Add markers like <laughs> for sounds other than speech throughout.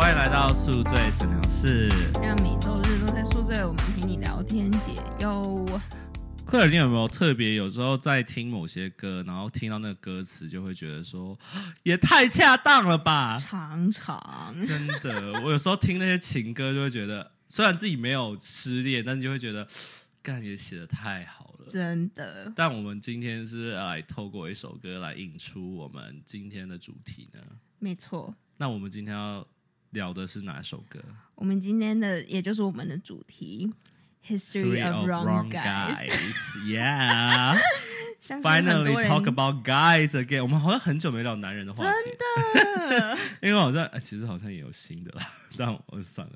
欢迎来到宿醉诊疗室。让每周日都在宿醉，我们陪你聊天解忧。克尔，你有没有特别有时候在听某些歌，然后听到那个歌词，就会觉得说，也太恰当了吧？常常真的，我有时候听那些情歌，就会觉得，虽然自己没有失恋，但是就会觉得，干也写的太好了。真的，但我们今天是来透过一首歌来引出我们今天的主题呢。没错。那我们今天要聊的是哪首歌？我们今天的也就是我们的主题，History of Wrong Guys。<laughs> Yeah, <laughs> 相信很 finally talk about guys again。我们好像很久没聊男人的话题，真的 <laughs> 因为好像、哎其实好像也有新的啦，但我算了，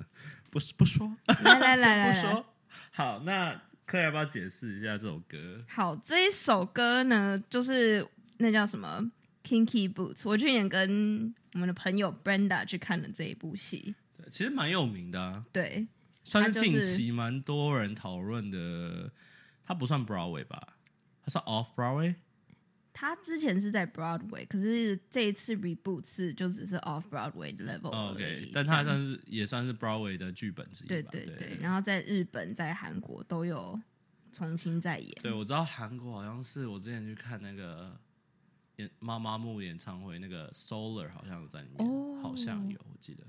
不不说，来来来来来，不说。好，那克要不要解释一下这首歌？好，这一首歌呢，就是那叫什么 Kinky Boots。我去年跟我们的朋友 Brenda 去看了这一部戏，对，其实蛮有名的、啊，对，算是近期蛮多人讨论的。他不算 Broadway 吧？他算 Off Broadway。他之前是在 Broadway，可是这一次 reboot 是就只是 off Broadway 的 level OK，但它这样算是也算是 Broadway 的剧本之一吧？对对对，然后在日本、在韩国都有重新再演。对，我知道韩国好像是我之前去看那个演妈妈木演唱会，那个 Solar 好像有在里面，哦好像有，我记得。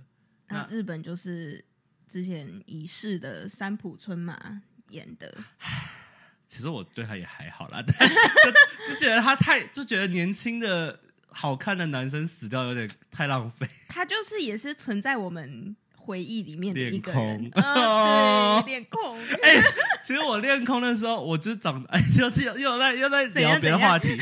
那那日本就是之前已逝的三浦春马演的，<sighs> 其实我对他也还好啦，<laughs> 但就就觉得他太就觉得年轻的好看的男生死掉有点太浪费。他就是也是存在我们回忆里面的一个人恋，空 <laughs> 啊，对，恋空。<laughs> 哎、其实我练空的时候，我就是长哎，<laughs> 又又又在又在聊别的话题，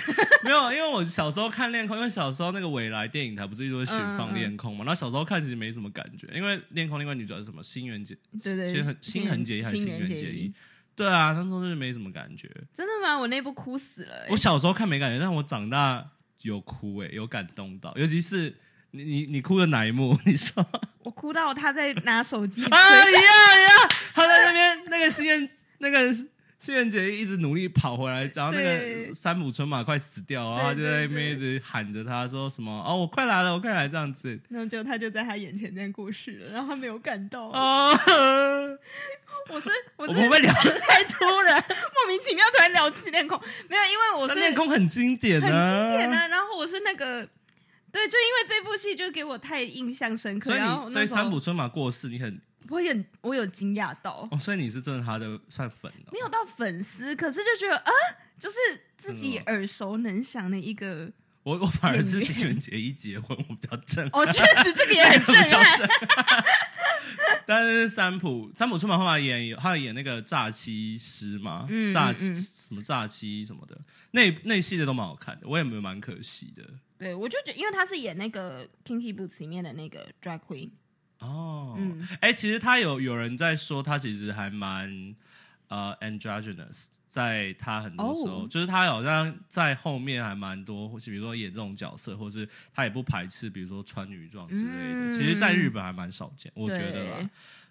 没有，因为我小时候看练空，因为小时候那个未来电影台不是一直会选嗯放练空嘛，然后小时候看其实没什么感觉，因为练空另外女主角是什么新垣结，对对，新垣新垣结衣还是新垣结衣衣？？对啊，那时候就是没什么感觉。真的吗？我那部哭死了、欸。我小时候看没感觉，但我长大有哭哎、有感动到，尤其是你你你哭的哪一幕？<laughs> 你说我哭到他在拿手机啊，一样一样，他在那边那个新垣那个新垣结衣一直努力跑回来，然后那个山姆春马快死掉，然后他就在那边一直喊着他说什么哦，我快来了，我快来这样子然后就他就在他眼前这样过世了，然后他没有感到。哦，<laughs> 我是我我们会不会聊得太突然？<laughs> 莫名其妙突然聊起恋空，没有，因为我是那恋空很经典很啊，经典啊。然后我是那个，对，就因为这部戏就给我太印象深刻，所以然后你所以那时候山浦春马过世，你很我很我有惊讶到，哦，所以你是真的他的算粉哦没有到粉丝，可是就觉得啊，就是自己耳熟能详的一个。我我反而是演员新垣结衣结婚，我比较震撼。哦，确实这个也很 <laughs> 震撼。<laughs> 但是三浦三浦春马后来演，他有演那个诈欺师嘛，嗯诈欺嗯什么诈欺什么的，那那系列都蛮好看的，我也没有蛮可惜的。对，我就觉得，因为他是演那个《Kinky Boots》里面的那个 drag queen，哦，嗯。哎、其实他有有人在说，他其实还蛮呃 androgynous，在他很多时候哦。就是他好像在后面还蛮多，或是比如说演这种角色，或是他也不排斥，比如说穿女装之类的。嗯。其实，在日本还蛮少见，我觉得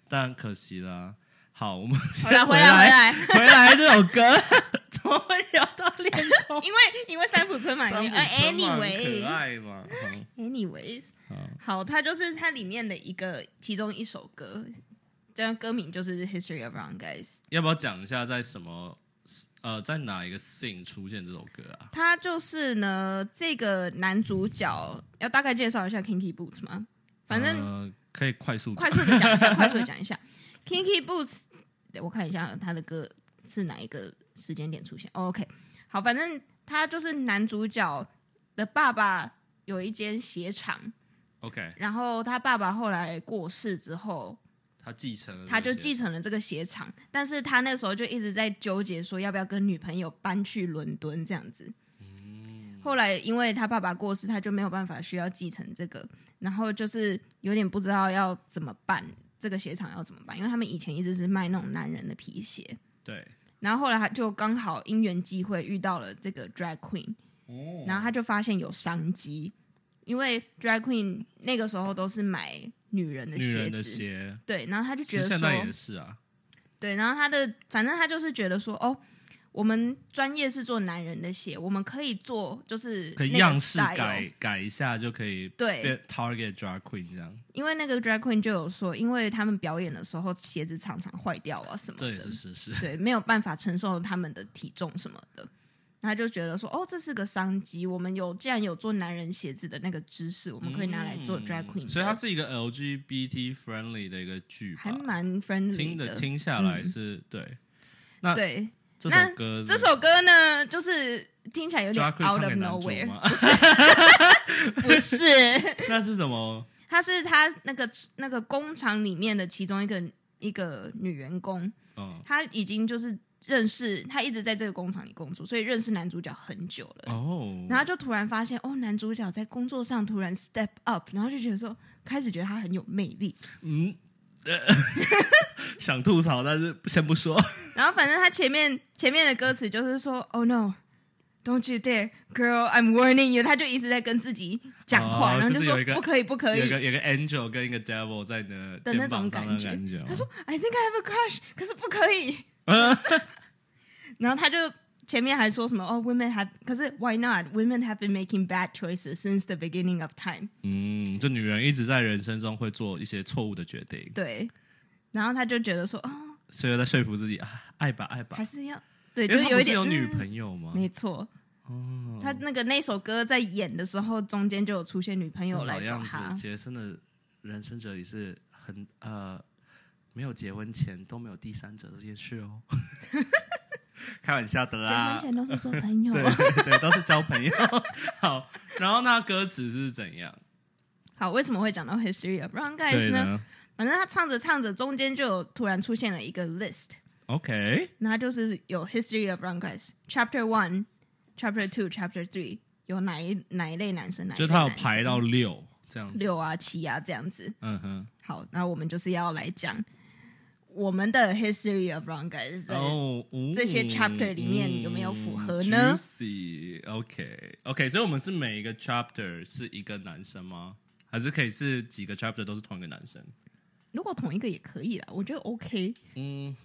但可惜啦。好，我们回来来回来，回来这首歌，<laughs> 怎么会聊到恋童？<laughs> 因为因为三浦春马里面呃三浦春马很可，anyways 爱嘛。嗯 anyways，好。好，它就是它里面的一个其中一首歌，这样歌名就是《History of Wrong Guys》。要不要讲一下在什么呃，在哪一个 scene 出现这首歌啊？他就是呢，这个男主角要大概介绍一下 Kinky Boots 吗？反正呃、可以快速快速的讲一下，<laughs> 快速的讲一下。Kinky Boots，我看一下他的歌是哪一个时间点出现。哦 OK，好，反正他就是男主角的爸爸有一间鞋厂，OK，然后他爸爸后来过世之后，他继承他就继承了这个鞋厂，但是他那时候就一直在纠结说要不要跟女朋友搬去伦敦这样子。后来因为他爸爸过世，他就没有办法需要继承这个，然后就是有点不知道要怎么办，这个鞋厂要怎么办？因为他们以前一直是卖那种男人的皮鞋，对。然后后来他就刚好因缘机会遇到了这个 drag queen，哦。然后他就发现有商机，因为 drag queen 那个时候都是买女人的鞋子，女人的鞋，对，然后他就其觉得说，现在也是啊，对，然后他的反正他就是觉得说，哦，我们专业是做男人的鞋，我们可以做就是可以那个样式 style 改改一下就可以对。变 target drag queen 这样，因为那个 drag queen 就有说，因为他们表演的时候鞋子常常坏掉啊什么这也的，是事实。对，没有办法承受他们的体重什么的。他就觉得说，哦，这是个商机。我们有既然有做男人鞋子的那个知识，我们可以拿来做 drag queen、嗯所以它是一个 LGBT friendly 的一个剧吧，还蛮 friendly 听的的。听下来是、对。那对，这首那歌是这首歌呢，就是听起来有点 out of nowhere，<laughs> 吗？不是，<laughs> 那是什么？他是他那个那个工厂里面的其中一个一个女员工，嗯，她已经就是认识，他一直在这个工厂里工作，所以认识男主角很久了。哦，然后就突然发现，哦，男主角在工作上突然 step up，然后就觉得说，开始觉得他很有魅力。嗯，呃 <laughs> 想吐槽，但是先不说。<laughs> 然后反正他前面前面的歌词就是说，Oh no，don't you dare，girl，I'm warning you。他就一直在跟自己讲话，哦然后就说不可以，不可以有个有个 angel 跟一个 devil 在你的的那种。感觉。他说，I think I have a crush，可是不可以。嗯 <laughs> 然后他就前面还说什么，哦，women have，可是 why not？Women have been making bad choices since the beginning of time。嗯，这女人一直在人生中会做一些错误的决定，对，然后他就觉得说，哦，所以在说服自己啊，爱吧爱吧还。是要对，因就有一点女嗯朋友吗？没错，哦，他那个那首歌在演的时候，中间就有出现女朋友来找他子，。杰森的人生哲理是很呃，没有结婚前都没有第三者这件事哦。<laughs> 开玩笑的啦结啦婚，前都是做朋友。对都是交朋友。<laughs> 好，然后那歌词是怎样？好，为什么会讲到 History of Wrong Guys 呢？呢反正他唱着唱着，中间就有突然出现了一个 list，？OK，那它就是有 History of Wrong Guys，Chapter One、Chapter Two、Chapter Three 有哪一哪一类男生，哪一就他有排到六这样子。六啊、七啊这样子。嗯哼，好，那我们就是要来讲我们的 History of Wrong Guys 的哦，这些 chapter 里面有没有符合呢？Juicy，OK，OK，所以我们是每一个 chapter 是一个男生吗？还是可以是几个 chapter 都是同一个男生？如果同一个也可以啦，我觉得 OK，嗯，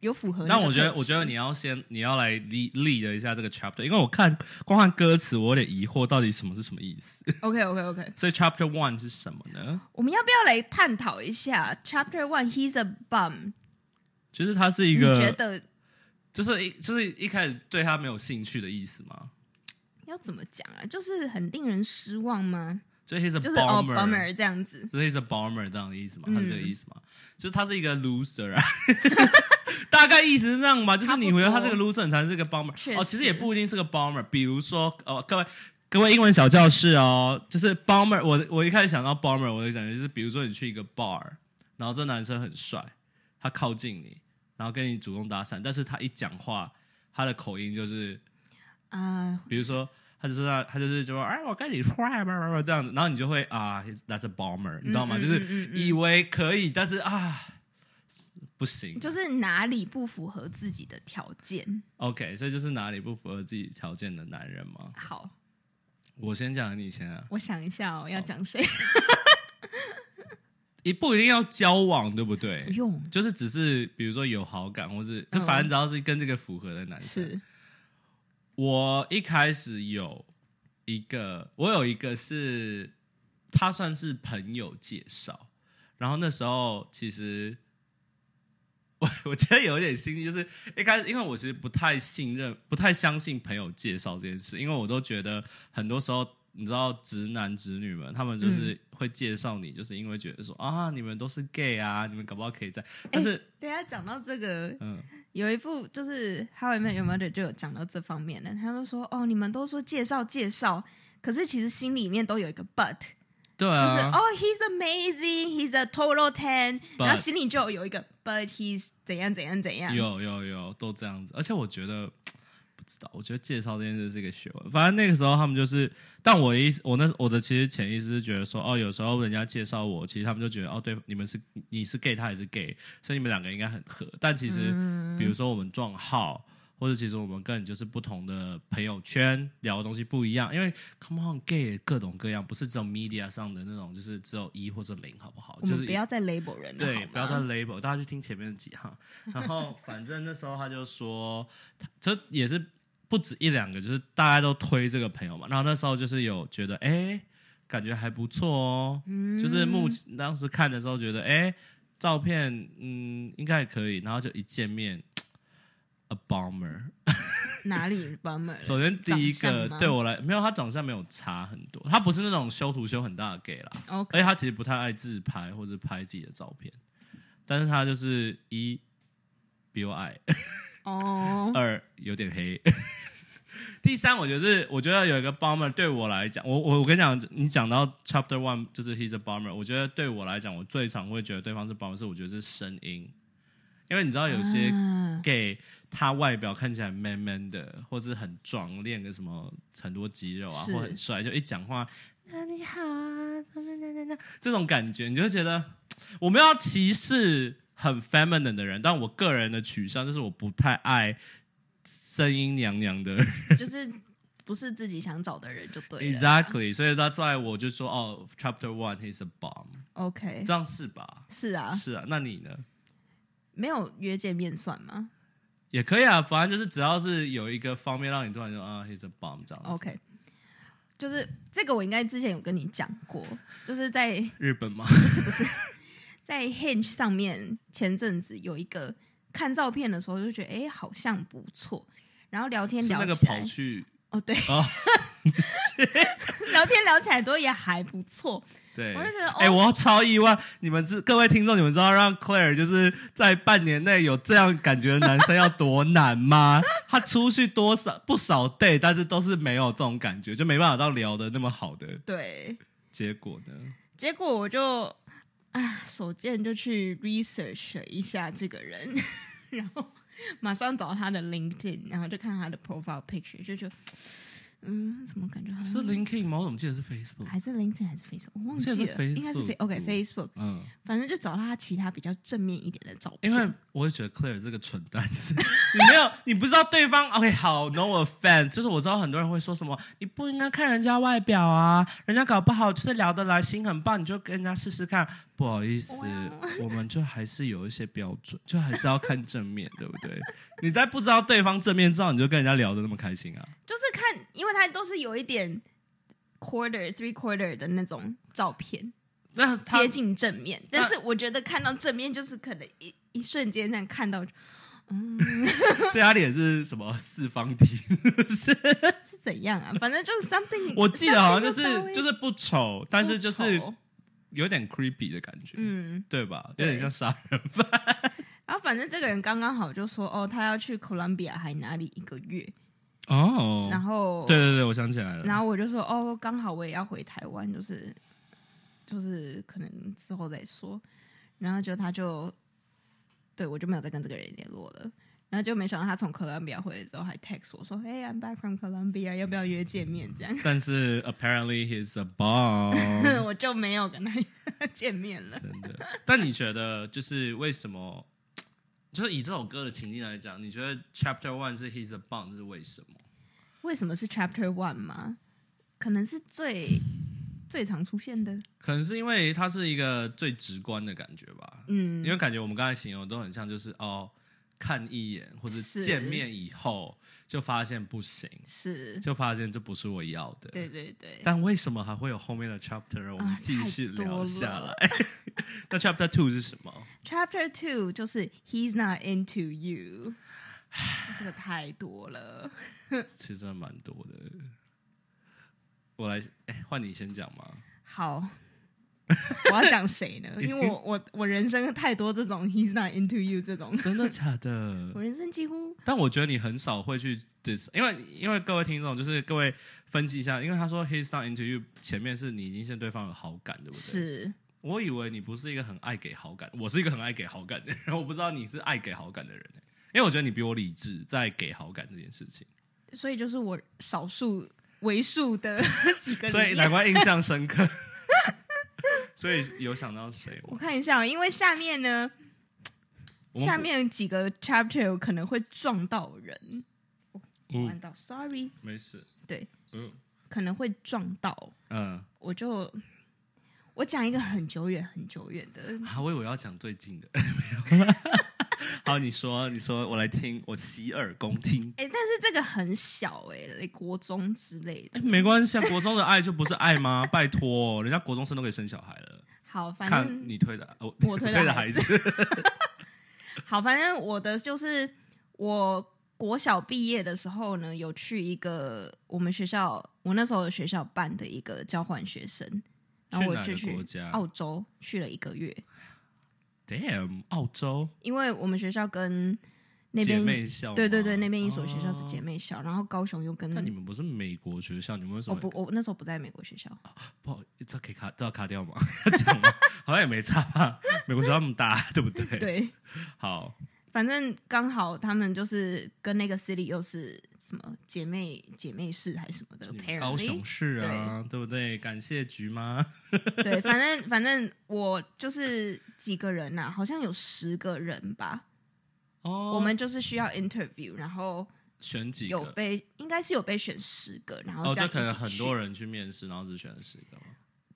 有符合但。我觉得，我觉得你要先你要来立立了一下这个 chapter，因为我看光看歌词，我有点疑惑，到底什么是什么意思？OK OK OK，<laughs> 所以 chapter one 是什么呢？我们要不要来探讨一下 Chapter One He's a bum？就是他是一你觉个，得就是一就是一开始对他没有兴趣的意思吗？要怎么讲啊？就是很令人失望吗？所以 he's a 就是哦 bomber，bummer 这样子。就是 he's a bomber 这样的意思吗？是这个意思吗？就是他是一个 loser 啊，<laughs> 大概意思是这样吧？就是你觉得他是个 loser，你才是个 bomber 确哦。其实实也不一定是个 bomber，比如说哦，各位各位英文小教室哦，就是 bomber，我我一开始想到 bomber，我的感觉就是，比如说你去一个 bar，然后这男生很帅，他靠近你，然后跟你主动搭讪，但是他一讲话，他的口音就是啊，比如说，他就是他，他就是就说，哎，我跟你帅吧，这样子，然后你就会啊，he's-，that's a bomber，你知道吗？嗯嗯就是以为可以，但是啊，不行。就是哪里不符合自己的条件。OK，所以就是哪里不符合自己条件的男人吗？好，我先讲，你先啊。我想一下哦，要讲谁？<laughs> 也不一定要交往，对不对不？用，就是只是比如说有好感，或是就嗯反正只要是跟这个符合的男生。我一开始有一个，我有一个是他算是朋友介绍，然后那时候其实我 <laughs> 我觉得有一点心机，就是一开始因为我其实不太信任、不太相信朋友介绍这件事，因为我都觉得很多时候。你知道直男直女们，他们就是会介绍你，就是因为觉得说啊，你们都是 gay 啊，你们搞不好可以在，但是、等一下讲到这个，嗯，有一部就是《How I Met Your Mother》就有讲到这方面的，他就说哦，你们都说介绍介绍，可是其实心里面都有一个 but，、对啊就是啊，哦，he's amazing，he's a total ten，然后心里就有一个 but he's 怎样怎样怎样，有有有，都这样子。而且我觉得不知道，我觉得介绍这件事是一个学问。反正那个时候他们就是，但我的意思，我那我的其实潜意识是觉得说，哦，有时候人家介绍我，其实他们就觉得，哦，对，你们是你是 gay，他也是 gay，所以你们两个应该很合。但其实，比如说我们撞号。或者其实我们根本就是不同的朋友圈，聊的东西不一样。因为 come on gay 各种各样，不是只有 media 上的那种，就是只有一或者零，好不好？我就是们不要再 label 人了，对，不要再 label，大家去听前面的几行。然后反正那时候他就说，这也是不止一两个，就是大家都推这个朋友嘛。然后那时候就是有觉得，哎，感觉还不错哦。嗯就是目当时看的时候觉得，哎，照片嗯应该也可以。然后就一见面，<tsk> a bomber。哪里 bomber？<laughs> 首先第一个对我来，没有他长相没有差很多，他不是那种修图修很大的 gay 啦。OK，而且他其实不太爱自拍或者拍自己的照片，但是他就是一比我矮，哦，二有点黑，<laughs> 第三我觉得是我觉得有一个 bomber 对我来讲，我我我跟你讲，你讲到 chapter one 就是 he's a bomber，我觉得对我来讲，我最常会觉得对方是 bomber 是我觉得是声音，因为你知道有些啊。gay 他外表看起来 man man 的，或是很壮，练个什么很多肌肉啊，或很帅，就一讲话，啊你好啊，那那那那。这种感觉，你就会觉得我们要歧视很 feminine 的人，但我个人的取向就是我不太爱声音娘娘的人 <laughs> 就是不是自己想找的人就对了。，exactly，所以 that's why 我就说哦，chapter one he's a bomb，OK，这样是吧？是啊，是啊，那你呢？没有约见面算吗也可以啊，反正就是只要是有一个方面让你突然说啊，he's a bomb 这样。？OK，就是这个我应该之前有跟你讲过，就是在日本吗？不是不是在 Hinge 上面前阵子有一个看照片的时候就觉得哎、诶好像不错，然后聊天聊起来跑去哦对，哦，<laughs> 聊天聊起来都也还不错，对，我就觉得哎、哦我超意外！你们知各位听众，你们知道让 Claire 就是在半年内有这样感觉的男生要多难吗？<laughs> 他出去多少不少 day，但是都是没有这种感觉，就没办法到聊的那么好的对，结果呢？结果我就啊手贱就去 research 了一下这个人，<laughs> 然后马上找他的 LinkedIn，然后就看他的 profile picture，就觉得嗯，怎么感觉好是 LinkedIn 吗？我怎么记得是 Facebook？还是 LinkedIn 还是 Facebook，我忘记了，应该是 Facebook OK Facebook，嗯，反正就找到他其他比较正面一点的照片，因为我也觉得 Claire 这个蠢蛋，就是 <laughs> 你没有，你不知道对方 OK 好 No offense，就是我知道很多人会说什么，你不应该看人家外表啊，人家搞不好就是聊得来，心很棒，你就跟人家试试看。不好意思，我们就还是有一些标准，就还是要看正面，对不对？<laughs> 你在不知道对方正面之后，你就跟人家聊的那么开心啊？就是看，因为他都是有一点 quarter three quarter 的那种照片，那接近正面，但是我觉得看到正面就是可能一一瞬间那样看到嗯所以他脸是什么四方体？是是？<laughs> 怎样啊？反正就是 something，我记得好像就是就是不丑，但是就是有点 creepy 的感觉，嗯，对吧？有对点像杀人犯。<laughs> 然后反正这个人刚刚好就说哦，他要去 Colombia 还哪里一个月，哦然后对对对，我想起来了。然后我就说哦，刚好我也要回台湾，就是就是可能之后再说。然后就他就对我就没有再跟这个人联络了。然后就没想到他从哥伦比亚回来之后还 text 我说：“Hey, I'm back from Columbia，要不要约见面？”这样但是 apparently he's a bomb，<laughs> 我就没有跟他 <laughs> 见面了。真的。但你觉得就是为什么？就是以这首歌的情境来讲，你觉得 Chapter One 是 he's a bomb 是为什么？为什么是 Chapter One 吗？可能是最最常出现的。可能是因为它是一个最直观的感觉吧。嗯，因为感觉我们刚才形容都很像，就是哦，看一眼或者是见面以后就发现不行，是，就发现这不是我要的。对对对。但为什么还会有后面的 chapter？我们啊继续聊下了来。<laughs> 那 chapter two 是什么？Chapter Two 就是 He's not into you，这个太多了。<laughs> 其实真的蛮多的。我来，哎，换你先讲嘛。好，<laughs> 我要讲谁呢？<laughs> 因为我我我人生太多这种 He's not into you 这种，真的假的 <laughs> 我？人生几乎但我觉得你很少会去 dis，因为因为各位听众，就是各位分析一下，因为他说 he's not into you，前面是你已经先对方有好感，对不对？。是我以为你不是一个很爱给好感，我是一个很爱给好感的人，我不知道你是爱给好感的人，因为我觉得你比我理智，在给好感这件事情，所以就是我少数为数的几个。所以难怪印象深刻。所以有想到谁我？看一下哦，因为下面呢，下面几个 chapter 有可能会撞到人。嗯弯道，sorry，没事。对，嗯可能会撞到，嗯，我就我讲一个很久远很久远的，啊，我以为要讲最近的，<laughs> <laughs> <laughs> 没有。好，你说，你说，我来听，我洗耳恭听。哎、但是这个很小哎、国中之类的哎，。没关系啊，国中的爱就不是爱吗？拜托，人家国中生都可以生小孩了。好，反正你推的，我我 <laughs> 推的孩孩子。<laughs> 好，反正我的就是我国小毕业的时候呢，有去一个我们学校，我那时候的学校办的一个交换学生，然后我就去澳洲去了一个月，Damn，澳洲因为我们学校跟那姐边妹校吗，对对对，那边一所学校是姐哦。妹校，然后高雄又跟那你们不是美国学校，你们为什么我不我那时候不在美国学校，不好？这可以卡，这要卡掉吗？<laughs> 要讲吗？好像也没差吧。美国学校那么大，对不对？。对，好，反正刚好他们就是跟那个 city 又是什么姐妹姐妹市还是什么的高雄市啊，对不对？感谢局吗？对，<laughs> 反正反正我就是几个人呐、好像有十个人吧。哦，我们就是需要 interview，然后选几个？有被应该是有被选十个，然后哦，这可能很多人去面试，然后只选了十个吗？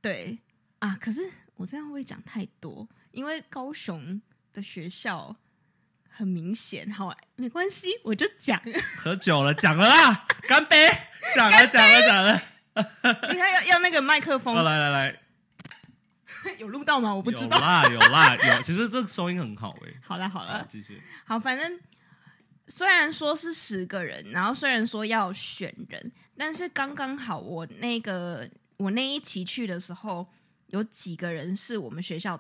对啊。可是我这样会不会讲太多？因为高雄的学校很明显，好，没关系，我就讲。<laughs> 喝酒了，讲了啦，<laughs> 干杯！讲了，讲了，讲了。你看要要那个麦克风哦，来来来，<laughs> 有录到吗？我我不知道。有啦，有啦，有。其实这个收音很好诶。好啦好好，了，继续。好，反正虽然说是十个人，然后虽然说要选人，但是刚刚好我那个我那一期去的时候，有几个人是我们学校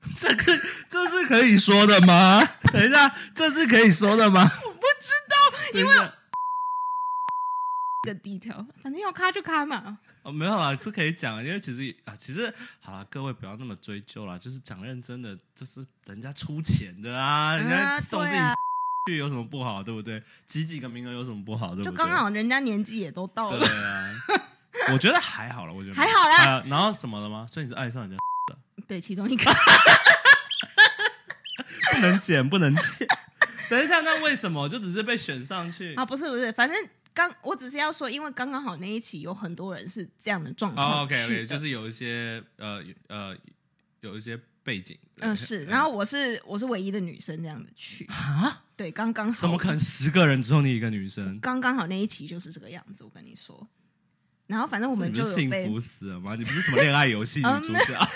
<laughs> 的，这个这是可以说的吗？<laughs> 等一下，这是可以说的吗？<laughs> 我不知道，因为个 detail，反正要卡就卡嘛。哦没有啦，是可以讲，因为其实啊，其实好了，各位不要那么追究啦，就是讲认真的，就是人家出钱的啊，人家啊送自己对啊去有什么不好，对不对？挤几个名额有什么不好，对不对？就刚好人家年纪也都到了，对啊，我觉得还好了，我觉得还好啦啊然后什么了吗？所以你是爱上人家，对，其中一个 <laughs> 不能剪，不能剪。等一下，那为什么就只是被选上去？啊，不是不是，反正刚我只是要说，因为刚刚好那一期有很多人是这样的状况哦、，OK OK，就是有一些呃呃有一些背景。嗯是，然后我是我是唯一的女生这样子去，啊，对，刚刚好，怎么可能十个人只有你一个女生？刚刚好那一期就是这个样子，我跟你说。然后反正我们就有被福死了吗？你不是什么恋爱游戏女嗯主角？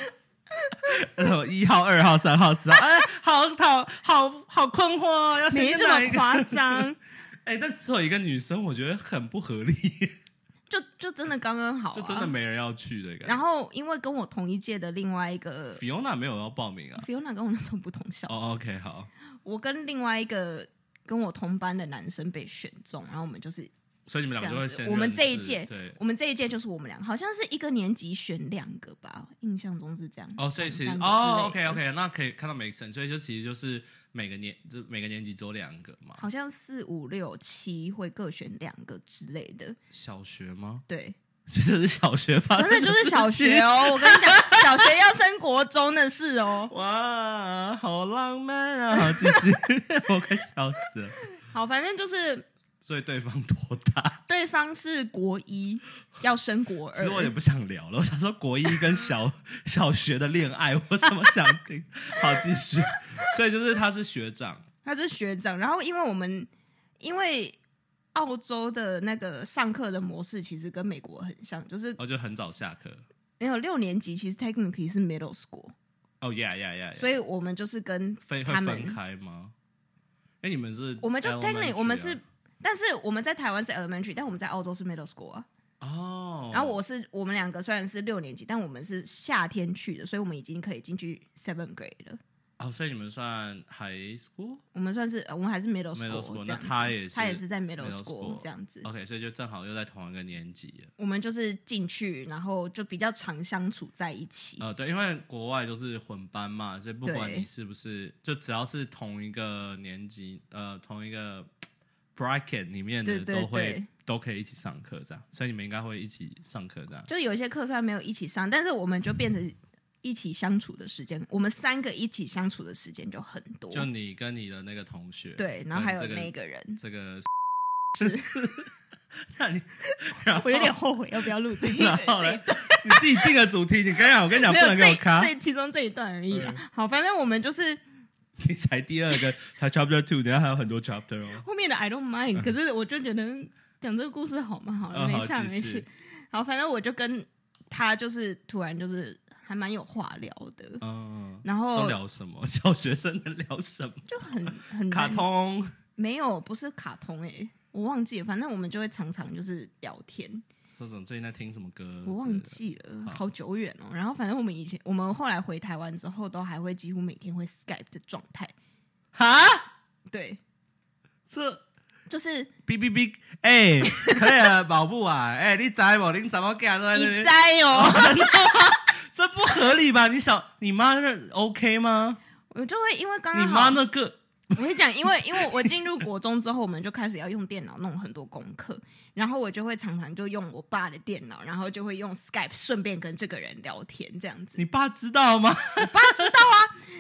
<laughs> 呃，一号、二号、三号、四号，哎，好讨好好困惑哦，要先没这么夸张，<laughs> 哎，但只有一个女生，我觉得很不合理，就就真的刚刚好、啊，就真的。没人要去的感觉。然后因为跟我同一届的另外一个 Fiona 没有要报名啊？Fiona 跟我那时候不同校，哦，OK，好，我跟另外一个跟我同班的男生被选中，然后我们就是所以你们两个就会先。这样子我们这一届对。我们这一届就是我们两个，好像是一个年级选两个吧，印象中是这样。哦，所以其实两三个哦，OK OK，那可以看到每个省，所以就其实就是每个年就每个年级只有两个嘛。好像四五六七会各选两个之类的，小学吗？对，<laughs> 这是小学发生真的就是小学哦。我跟你讲，<laughs> 小学要升国中的事哦。哇，好浪漫啊！好，继续，<laughs> 我快笑死了。好，反正就是所以对方多大？<laughs> 对方是国一，要升国二。其实我也不想聊了，我想说国一跟小小学的恋爱，我怎么想听？好，继续。所以就是他是学长，他是学长，然后因为我们因为澳洲的那个上课的模式其实跟美国很像，就是哦就很早下课。没有六年级，其实 technically 是 middle school，哦，yeah yeah yeah，, yeah 所以我们就是跟他们分开吗？哎，你们是我们就 technically 我们啊是，但是我们在台湾是 elementary，但我们在澳洲是 middle school 啊。哦，然后我是我们两个虽然是六年级，但我们是夏天去的，所以我们已经可以进去 seven grade 了。哦，所以你们算 high school？我们算是呃我们还是 middle Middle school，那他也是他也是在 middle school 这样子。OK，所以就正好又在同一个年级。我们就是进去，然后就比较常相处在一起。呃，对，因为国外都是混班嘛，所以不管你是不是，就只要是同一个年级，呃，同一个 bracket 里面的都会对都可以一起上课这样，所以你们应该会一起上课这样。就有一些课虽然没有一起上，但是我们就变成一起相处的时间，我们三个一起相处的时间就很多。就你跟你的那个同学，对，然后还有那个人，这个是，<laughs> 那你然后 <laughs> 我有点后悔要不要录这一 <laughs> 然后呢？你自己定个主题，你刚刚我跟你讲，不能给我卡这，其中这一段而已啦对。好，反正我们就是你才第二个，才 chapter two，等下还有很多 chapter 哦。后面的 I don't mind，可是我就觉得讲这个故事好吗？好了，嗯没事啊没事。好，反正我就跟他就是突然就是还蛮有话聊的，嗯，然后聊什么？<laughs> 小学生能聊什么？就很很卡通。没有，不是卡通诶、我忘记了，反正我们就会常常就是聊天，说什么最近在听什么歌？我忘。记了，好好久远哦。然后反正我们以前，我们后来回台湾之后，都还会几乎每天会 Skype 的状态。哈，对，这就是哔哔哔，哎，可以了，<laughs> 宝布啊，哎，你知无？你怎么干都在那你边？在哦，<laughs> 这不合理吧？你想你妈那 OK 吗？我就会因为刚你刚你，妈那个我会讲，因为因为我进入国中之后，我们就开始要用电脑弄很多功课，然后我就会常常就用我爸的电脑，然后就会用 Skype 顺便跟这个人聊天这样子。你爸知道吗？我爸知道啊，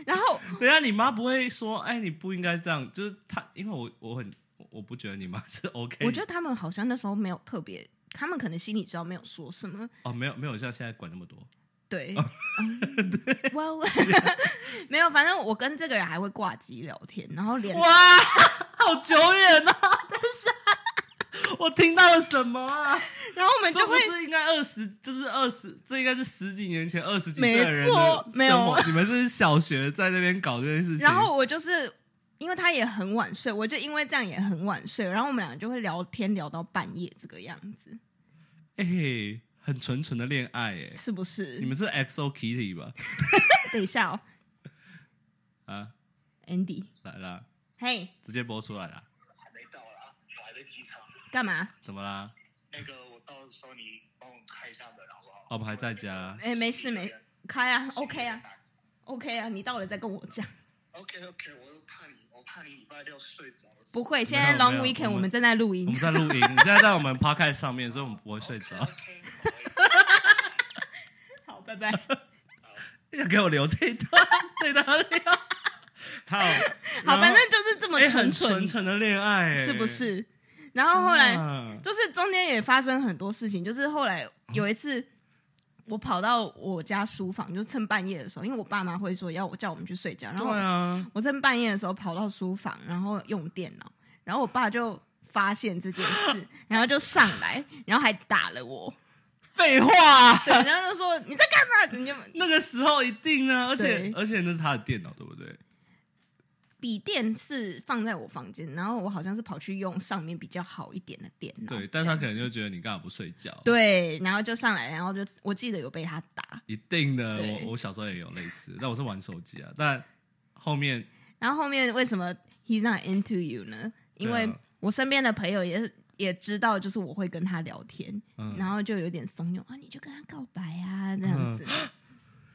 然后 <laughs> 等一下你妈不会说，哎，你不应该这样，就是他，因为我我很我不觉得你妈是 OK，我觉得他们好像那时候没有特别，他们可能心里知道没有说什么，哦，没有没有像现在管那么多，对，嗯，<laughs> 哇，我 <laughs> 没有，反正我跟这个人还会挂机聊天，然后连哇，好久远啊！<laughs> 但是，我听到了什么啊？然后我们就会是应该二十，就是二十，这应该是十几年前二十几岁的人没错的没有。你们是小学在那边搞这件事情，然后我就是因为他也很晚睡，我就因为这样也很晚睡，然后我们俩就会聊天聊到半夜这个样子，哎、很纯纯的恋爱哎，是不是？你们是 XO Kitty 吧？<laughs> 等一下哦啊，，Andy，来啦，嘿，直接播出来啦，还没到啦，我还在机场。干嘛？怎么啦？那个，我到时候你帮我开一下门好不好？哦我们还在家哎，没事没开啊，OK 啊，OK 啊，你到了再跟我讲。OK OK，我都怕你，我怕你礼拜六睡着了。不会，现在 Long Weekend 我们正在录音我们。在录音，你 <laughs> 现在在我们 Podcast 上面，所以我们不会睡着。<laughs> <laughs> 好，拜拜。你想给我留这一段，这一段要。好，好，反正就是这么纯纯纯，纯的恋爱，哎是不？是？然后后来啊就是中间也发生很多事情，就是后来有一次，我跑到我家书房，就趁半夜的时候，因为我爸妈会说要我叫我们去睡觉，然后对啊，我趁半夜的时候跑到书房，然后用电脑，然后我爸就发现这件事，<laughs> 然后就上来，然后还打了我，废话，对，然后就说你在干嘛？你就那个时候一定啊，而且而且那是他的电脑，对不对？笔电是放在我房间，然后我好像是跑去用上面比较好一点的电脑，对，但他可能就觉得你干嘛不睡觉？，对，然后就上来，然后就我记得有被他打，一定的。我我小时候也有类似，但我是玩手机啊，但后面然后后面为什么 he's not into you 呢？因为我身边的朋友也是也知道，就是我会跟他聊天，嗯。然后就有点怂恿啊，你就跟他告白啊这样子，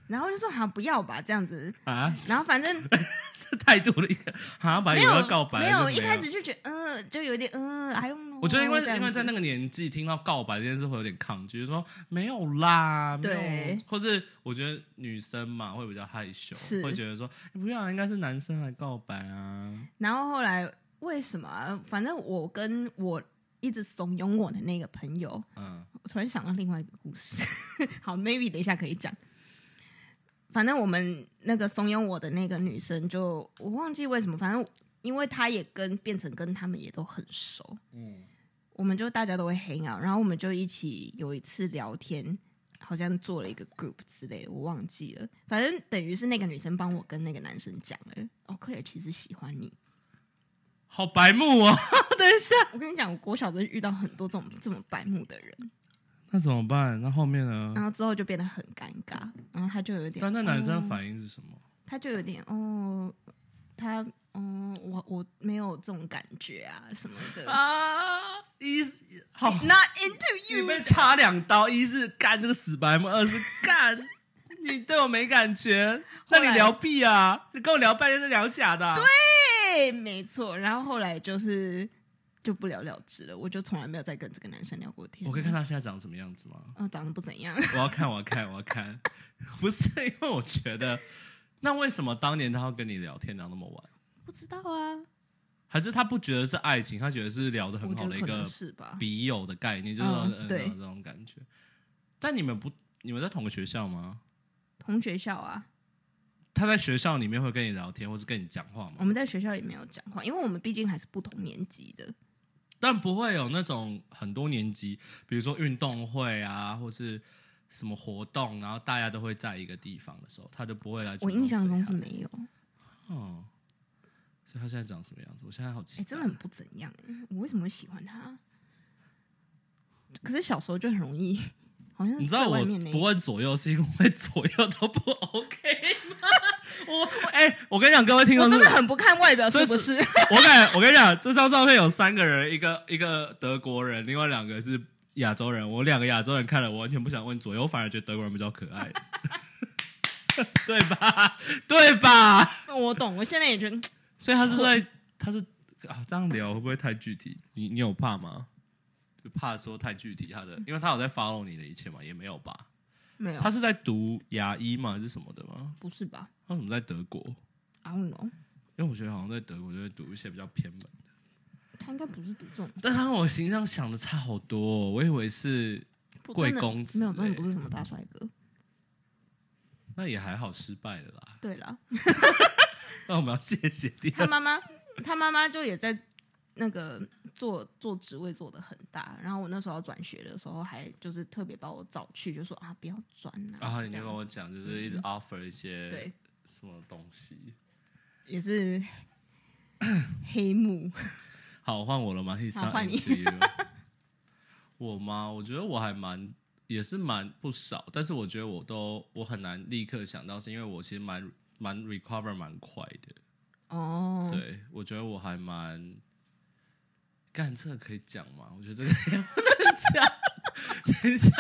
然后就说好不要吧这样子，啊，然后反正 <laughs> 是态度的一个，好像把没有告白没有一开始就觉得嗯、就有点嗯、don't know，我觉得因为因为在那个年纪听到告白这件事会有点抗拒，就说没有啦，没有对，或是我觉得女生嘛会比较害羞，是会觉得说不要，应该是男生来告白啊。然后后来为什么啊、反正我跟我一直怂恿我的那个朋友，嗯，我突然想到另外一个故事，<laughs> 好，maybe 等一下可以讲。反正我们那个怂恿我的那个女生就，我忘记为什么，反正因为她也跟变成跟他们也都很熟，嗯，我们就大家都会 hang out，然后我们就一起有一次聊天，好像做了一个 group 之类的，我忘记了。反正等于是那个女生帮我跟那个男生讲了，哦，Claire 其实喜欢你。好白目哦。<laughs> 等一下，我跟你讲，我国小真的遇到很多这种这么白目的人，那怎么办？那后面呢然？后之后就变得很尴尬，然后他就有点，但那男生哦反应是什么？他就有点哦，他哦，我我没有这种感觉啊什么的。啊，一是好，Not into you，你被插两刀，一是干这个死白目，二是干你对我没感觉，那你聊屁啊？你跟我聊半天是聊假的啊、对，没错。然后后来就是就不了了之了。我就从来没有再跟这个男生聊过天。我可以看他现在长什么样子吗？嗯、长得不怎样。我要看，我要看，我要看。<laughs> 不是因为我觉得，那为什么当年他要跟你聊天聊那么晚？不知道啊，还是他不觉得是爱情，他觉得是聊得很好的一个是吧。笔友的概念，就是说、对这种感觉。但你们不，你们在同个学校吗？同学校啊，他在学校里面会跟你聊天，或是跟你讲话吗？我们在学校里没有讲话，因为我们毕竟还是不同年级的。但不会有那种很多年级，比如说运动会啊，或是什么活动，然后大家都会在一个地方的时候，他就不会来。我印象中是，没有，哦，所以他现在长什么样子？我现在好奇真的很不怎样。我为什么会喜欢他？可是小时候就很容易，好像你知道我不问左右，是因为 <laughs> 左右都不 OK 吗？我哎、我跟你讲，各位听众，我真的很不看外表，这是不是？<laughs> 我感我跟你讲，这张照片有三个人，一个一个德国人，另外两个是亚洲人。我两个亚洲人看了，我完全不想问左右，我反而觉得德国人比较可爱，<laughs> 对吧？对吧？我懂，我现在也觉得所以他是在他是啊，这样聊会不会太具体？你你有怕吗？就怕说太具体，他的，因为他有在 follow 你的一切嘛，也没有吧？没有他，是在读牙医吗？还是什么的吗？不是吧他怎么在德国？？I don't know，因为我觉得好像在德国就会读一些比较偏门的，他应该不是读这种，但他跟我形象想的差好多、哦，我以为是贵公子没有，真的欸不是什么大帅哥。那也还好，失败了啦。对了，<laughs> 那我们要谢谢他妈妈，他妈妈就也在那个做做职位做的很大，然后我那时候要转学的时候，还就是特别把我找去，就说啊不要转啊，然后你就跟我讲，就是一直 offer 一些对，什么东西。也是 <coughs> 黑幕，好，换我了吗换你 <laughs> 我吗？我觉得我还蛮也是蛮不少，但是我觉得我都我很难立刻想到，是因为我其实蛮蛮 recover 蛮快的。哦，对，我觉得我还蛮。干这个可以讲吗？我觉得这个也不能讲。等一下，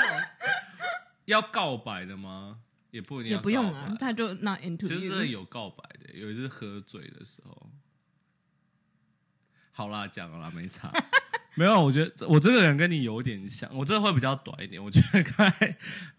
要告白的吗？也不一定也不用啊，他就 not into 其实有告白的，有一次喝醉的时候。好啦，讲了啦，没差。没有，我觉得我这个人跟你有点像，我这个会比较短一点。我觉得刚才，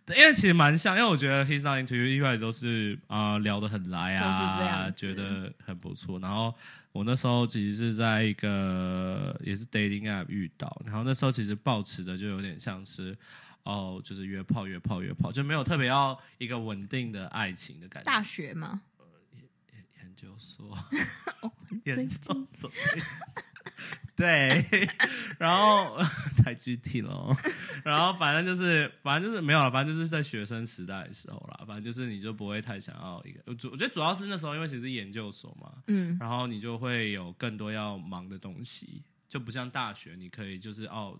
因为其实蛮像，因为我觉得 He's Not Into You 一开始都是啊、呃聊得很来啊，都是这样子觉得很不错。然后我那时候其实是在一个也是 dating app 遇到，然后那时候其实抱持的就有点像是哦，就是约炮、约炮、约炮，就没有特别要一个稳定的爱情的感觉。大学吗？呃，研研究所，哦，研究所，<laughs> 对，<laughs> 然后 <laughs> 太具体了哦，然后反正就是，反正就是没有了，反正就是在学生时代的时候啦，反正就是你就不会太想要一个，我主我觉得主要是那时候因为其实是研究所嘛，嗯，然后你就会有更多要忙的东西，就不像大学，你可以就是哦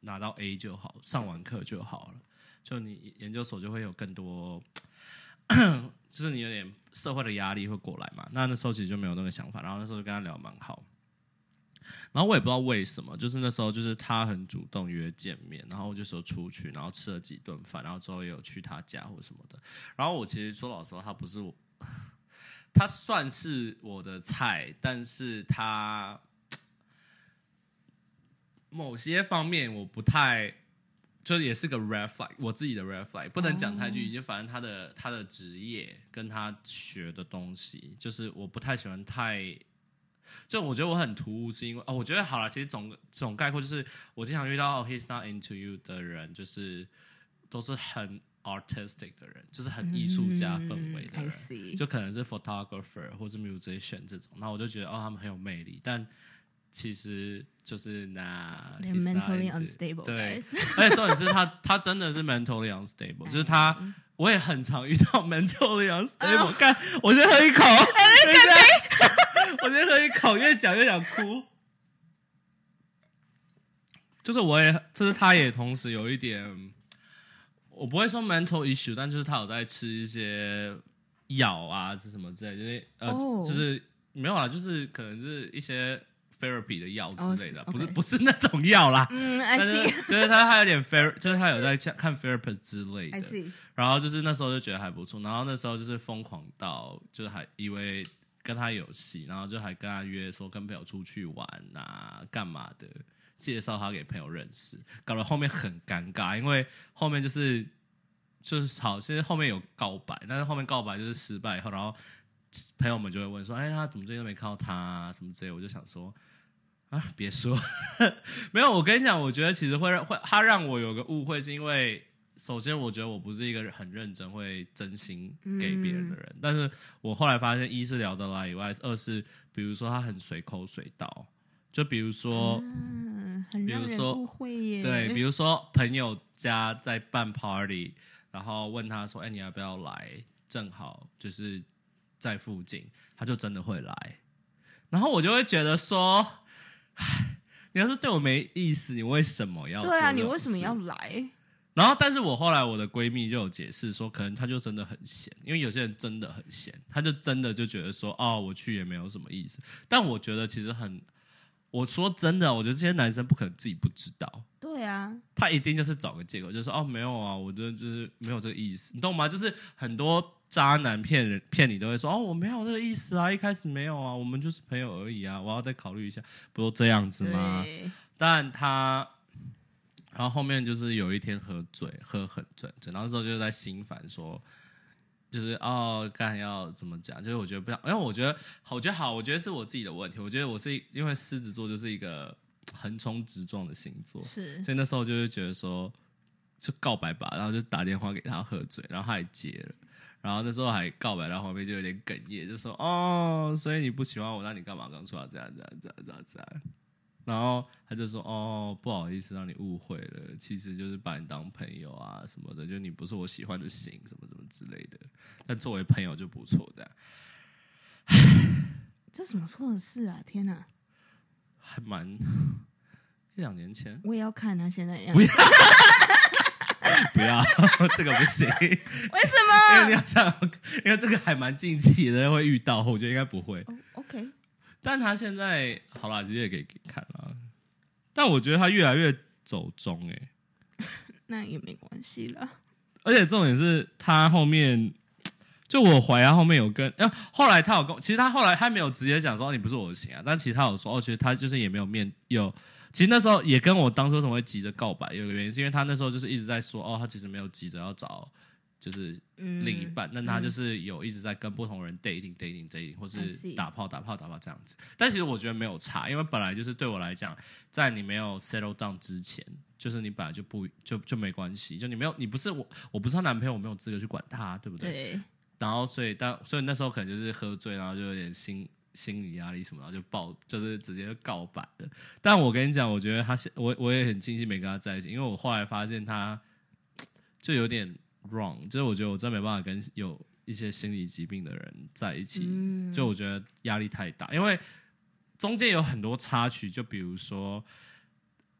拿到 A 就好，上完课就好了。就你研究所就会有更多，<coughs> 就是你有点社会的压力会过来嘛。那那时候其实就没有那个想法，然后那时候就跟他聊蛮好。然后我也不知道为什么，就是那时候就是他很主动约见面，然后我就说出去，然后吃了几顿饭，然后之后也有去他家或什么的。然后我其实说老实话，他不是我，<laughs> 他算是我的菜，但是他某些方面我不太，就也是个 red flag，我自己的 red flag，不能讲太具体，就反正他的他的职业跟他学的东西，就是我不太喜欢太。就我觉得我很突兀，是因为哦，我觉得好了，其实总总概括就是，我经常遇到 he's not into you 的人，就是都是很 artistic 的人，就是很艺术家氛围的人，就可能是 photographer 或者 musician 这种。然后我就觉得哦，他们很有魅力，但其实就是那 mentally unstable。对，而且重点是他，他真的是 mentally unstable，就是他我也很常遇到 <laughs> mentally unstable。看，我先喝一口。<laughs> 我先喝一口，越讲越想哭。就是我也，就是他也同时有一点，我不会说 mental issue，但就是他有在吃一些药啊，是什么之类，就是呃哦。就是没有啦，就是可能是一些 therapy 的药之类的，不是不是那种药啦。嗯，I 但是 see，I 就是他他有点 fair，就是他有在看 therapist 之类的，see，然后就是那时候就觉得还不错，然后那时候就是疯狂到就是还以为跟他有戏，然后就还跟他约说跟朋友出去玩啊，干嘛的，介绍他给朋友认识，搞得后面很尴尬，因为后面就是就是好，其实后面有告白，但是后面告白就是失败以后，然后朋友们就会问说，哎，他怎么最近都没看到他、啊、什么之类，我就想说。啊，别说，<laughs> 没有。我跟你讲，我觉得其实会让会他让我有个误会，是因为首先我觉得我不是一个很认真会真心给别人的人，但是我后来发现，一是聊得来以外，二是比如说他很随口随到，就比如说、嗯，很比如说。对，比如说朋友家在办 party，然后问他说：“哎、你要不要来？正好就是在附近。”他就真的会来，然后我就会觉得说：“唉，你要是对我没意思，你为什么要？对啊，你为什么要？”来？然后，但是我后来我的闺蜜就有解释说，可能她就真的很闲，因为有些人真的很闲，她就真的就觉得说，哦，我去也没有什么意思。但我觉得其实很，我说真的，我觉得这些男生不可能自己不知道。对啊，他一定就是找个借口，就是说哦没有啊，我真的就是没有这个意思，你懂吗？就是很多渣男骗人骗你都会说哦我没有这个意思啊，一开始没有啊，我们就是朋友而已啊，我要再考虑一下，不都这样子吗？对，但他，然后后面就是有一天喝醉，喝很醉，醉，然后之后就在心烦说，就是哦，干要怎么讲？就是我觉得不想，因为我觉得，我觉得好，我觉得是我自己的问题。我觉得我是因为狮子座就是一个横冲直撞的星座，是所以那时候就是觉得说，就告白吧，然后就打电话给他喝醉，然后他也接了。然后那时候还告白然后旁边就有点哽咽，就说哦，所以你不喜欢我，那你干嘛刚说要这样这样这样这样这样？然后他就说：“哦，不好意思，让你误会了，其实就是把你当朋友啊什么的，就你不是我喜欢的型，什么什么之类的。但作为朋友就不错，这样 <sighs> 这什么错的事啊！天哪，还蛮一两年前，我也要看啊！现在 <laughs> 不要不要 <laughs> 这个不行，<laughs> 为什么因为你？要想，因为这个还蛮近期的会遇到，我觉得应该不会。哦，OK，但他现在好啦，直接给给看了，但我觉得他越来越走中哎、<laughs> 那也没关系啦。而且重点是他后面，就我怀疑他后面有跟，呃，后来他有跟，其实他后来他没有直接讲说、哦、你不是我的型啊，但其实他有说，哦，其实他就是也没有面有，其实那时候也跟我当初为什么会急着告白有个原因，是因为他那时候就是一直在说，哦，他其实没有急着要找就是嗯，另一半，那他就是有一直在跟不同人 dating dating dating，或是打炮打炮打炮这样子。但其实我觉得没有差，因为本来就是对我来讲，在你没有 settle down 之前，就是你本来就不就就没关系，就你没有你不是我，我不是他男朋友，我没有资格去管他，对不对？对，然后所以当所以那时候可能就是喝醉，然后就有点心心理压力什么，然后就爆就是直接告白了。但我跟你讲，我觉得他现我我也很庆幸没跟他在一起，因为我后来发现他 <tsk> 就有点 wrong，就是我觉得我真没办法跟有一些心理疾病的人在一起，嗯，就我觉得压力太大，因为中间有很多插曲，就比如说。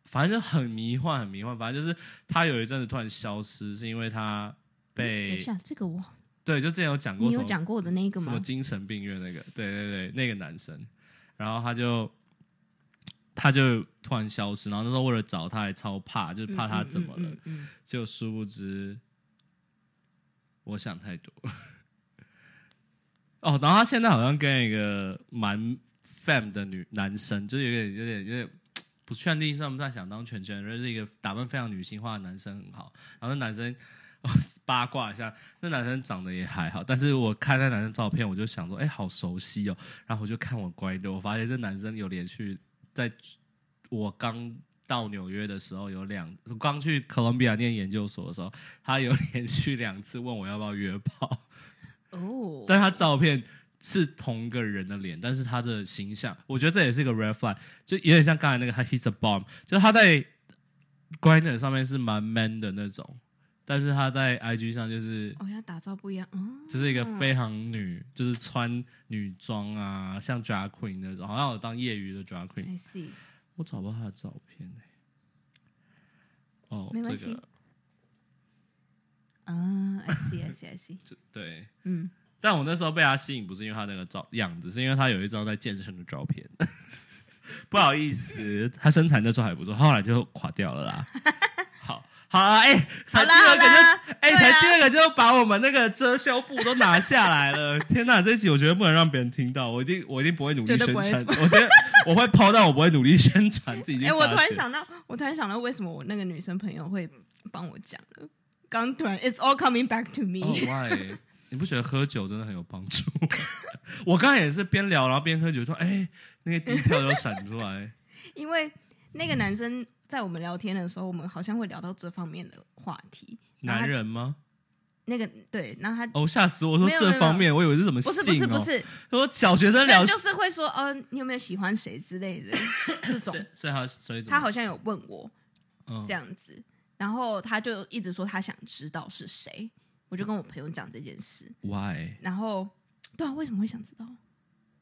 反正就很迷幻，很迷幻。反正就是他有一阵子突然消失，是因为他等被一下，这个我对，就之前有讲过你有讲过的那个吗什么吗？精神病院那个，对对对，那个男生，然后他就他就突然消失，然后那时候为了找他还超怕，就是怕他怎么了，嗯嗯嗯结果殊不知我想太多。<laughs> 哦，然后他现在好像跟一个蛮 fam 的女男生，就有点有点有点不确定算不算想当全全人，就是一个打扮非常女性化的男生很好，然后那男生。八卦一下，那男生长得也还好，但是我看那男生照片，我就想说，哎、好熟悉哦。然后我就看我乖的，我发现这男生有连续在我刚到纽约的时候有两，刚去哥伦比亚念研究所的时候，他有 <laughs> 连续两次问我要不要约炮，嗯哦，但他照片是同一个人的脸，但是他的形象，我觉得这也是一个 red flag，就有点像刚才那个他 hits a bomb，就是他在 Grindr 上面是蛮 man 的那种，但是他在 IG 上就是哦，要打造不一样，哦，这是一个非常女，就是穿女装啊，像 drag queen 那种，好像有当业余的 drag queen。I see，我找不到他的照片哎、哦，没关系这个啊，I see，I see，I see，<laughs> 这对，嗯，但我那时候被他吸引，不是因为他那个照样子，是因为他有一张在健身的照片。<laughs> 不好意思，他身材那时候还不错，后来就垮掉了啦。<laughs> 好好啊，哎、才好啦。啦哎、才第二个就把我们那个遮羞布都拿下来了。<laughs> 天哪，这一集我觉得不能让别人听到，我一定我一定不会努力宣传，<laughs> 我觉得我会抛，但我不会努力宣传自己。<laughs> 哎、我突然，想到，我突然想到，为什么我那个女生朋友会帮我讲了？刚突然，It's all coming back to me、哦，why？你不觉得喝酒真的很有帮助？我刚才也是边聊然后边喝酒，说，哎、那个低跳都闪出来。因为那个男生在我们聊天的时候，我们好像会聊到这方面的话题。男人吗？那个对，然后他哦，吓死我！说这方面，我以为是什么哦。是不是不是，说小学生聊，就是会说，呃，你有没有喜欢谁之类的 <laughs> 这种所。以他所以他好像有问我嗯这样子，然后他就一直说他想知道是谁，我就跟我朋友讲这件事，why？然后对啊，为什么会想知道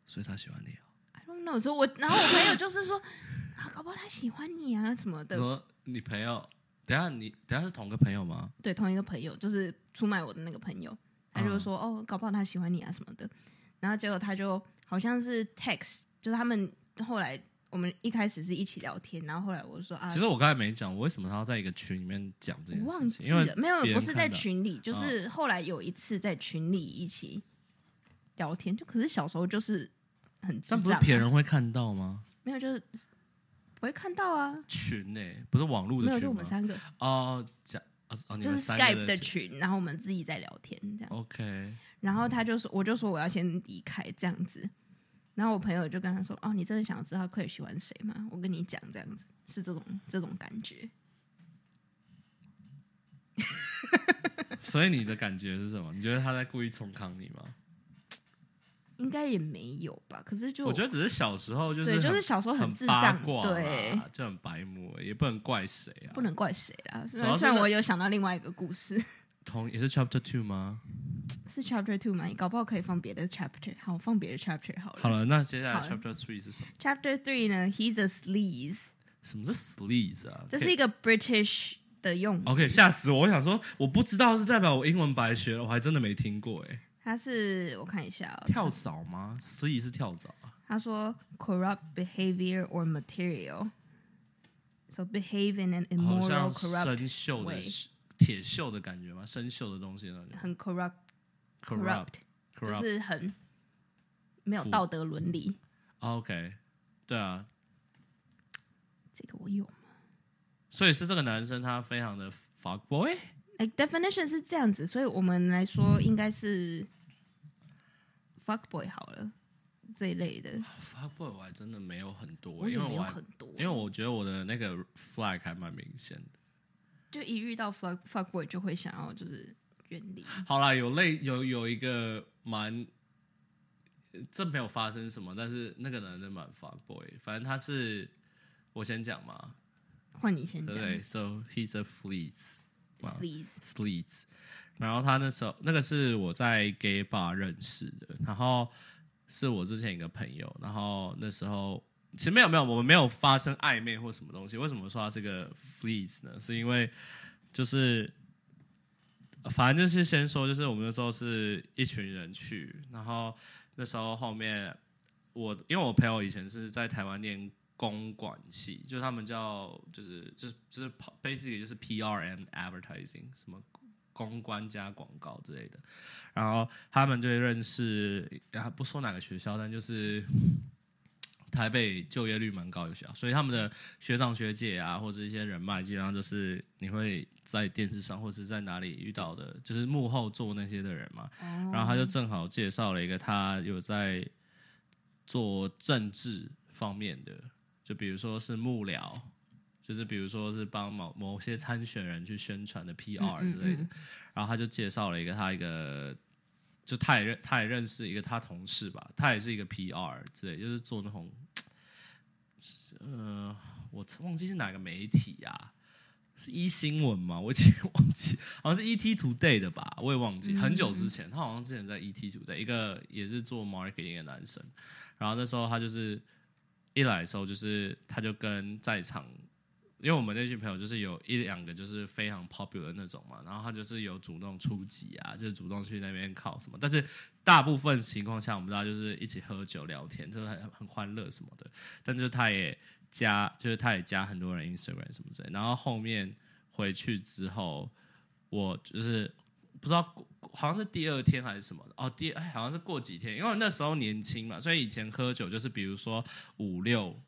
所以他喜欢你啊？？I don't know。所以我然后我朋友就是说 <laughs> 啊，搞不好他喜欢你啊什么的。说你朋友，等下你等下是同个朋友吗？对，同一个朋友就是出卖我的那个朋友，他就嗯说、哦，搞不好他喜欢你啊什么的。然后结果他就好像是 text，就是他们后来我们一开始是一起聊天，然后后来我说啊，其实我刚才没讲，我为什么他要在一个群里面讲这件我忘记了，没有，不是在群里，就是后来有一次在群里一起聊天，就可是小时候就是很智但不是别人会看到吗？没有，就是不会看到啊，群呢、不是网络没有，就？我们三个，哦，讲哦哦，你就是三个 Skype 的群。然后我们自己在聊天这样，OK，然后他就说，我就说我要先离开这样子，然后我朋友就跟他说，哦，你真的想知道克里喜欢谁吗？我跟你讲，这样子是这种这种感觉，<laughs> 所以你的感觉是什么？你觉得他在故意冲康你吗？应该也没有吧？可是就我觉得只是小时候就是对，就是小时候很智障，对。就很白目，也不能怪谁啊。不能怪谁啦。虽然虽然我有想到另外一个故事，<laughs> 同也是 Chapter Two 吗？是 Chapter Two 吗？搞不好可以放别的 Chapter。好，放别的 Chapter 好了。好了，那接下来 Chapter Three 是什么？Chapter Three 呢？He's a sleaze，什么是 sleaze 啊？这是一个 British 的用语。OK，吓死我！我想说，我不知道是代表我英文白学了，我还真的没听过哎。他是我看一下、哦，跳蚤吗？sleaze 是跳蚤啊。他说 corrupt behavior or material。So behave in an 好 immoral, 像 corrupt, 生锈的 way 铁锈的感觉吗？生锈的东西很 corrupt, corrupt 就是很没有道德伦理。OK，对啊，这个我有。所以是这个男生他非常的 fuck boy，哎、definition 是这样子，所以我们来说应该是 fuck boy 好了这一类的，fuck boy 我还真的没有很多，我也没有因为我还很多，因为我觉得我的那个 flag 还蛮明显的。就一遇到 fuck fuck boy 就会想要就是远离。好啦，有类有有一个蛮，这没有发生什么，但是那个男的蛮 fuck boy，反正他是我先讲嘛，换你先讲对不对？So he's a fleece。然后他那时候那个是我在 gay bar 认识的，然后是我之前一个朋友，然后那时候其实没有没有，我们没有发生暧昧或什么东西。为什么说他是个 Fleets 呢？是因为就是反正就是先说，就是我们那时候是一群人去，然后那时候后面我因为我朋友以前是在台湾念公管系，就是他们叫就是就是就是 basic，就是 PR and advertising 什么公关加广告之类的，然后他们就会认识，啊不说哪个学校，但就是台北就业率蛮高的学校，所以他们的学长学姐啊，或者一些人脉，基本上就是你会在电视上或者在哪里遇到的，就是幕后做那些的人嘛。哦然后他就正好介绍了一个他有在做政治方面的，就比如说是幕僚，就是比如说是帮某某些参选人去宣传的 PR 嗯之类的。嗯然后他就介绍了一个他一个，就他也认他也认识一个他同事吧，他也是一个 PR 之类，就是做那种，呃，我忘记是哪个媒体啊。是一新闻吗？我已经忘记，好像是 ET Today 的吧，我也忘记，嗯很久之前，他好像之前在 ET Today，一个也是做 marketing 的男生，然后那时候他就是一来的时候，就是他就跟在场，因为我们那群朋友就是有一两个就是非常 popular 的那种嘛，然后他就是有主动出击啊，就是主动去那边靠什么，但是大部分情况下我们大家就是一起喝酒聊天，就是很很欢乐什么的，但就是他也加，就是他也加很多人 Instagram 什么之类，然后后面回去之后，我就是不知道好像是第二天还是什么的哦，第好像是过几天，因为那时候年轻嘛，所以以前喝酒就是比如说五六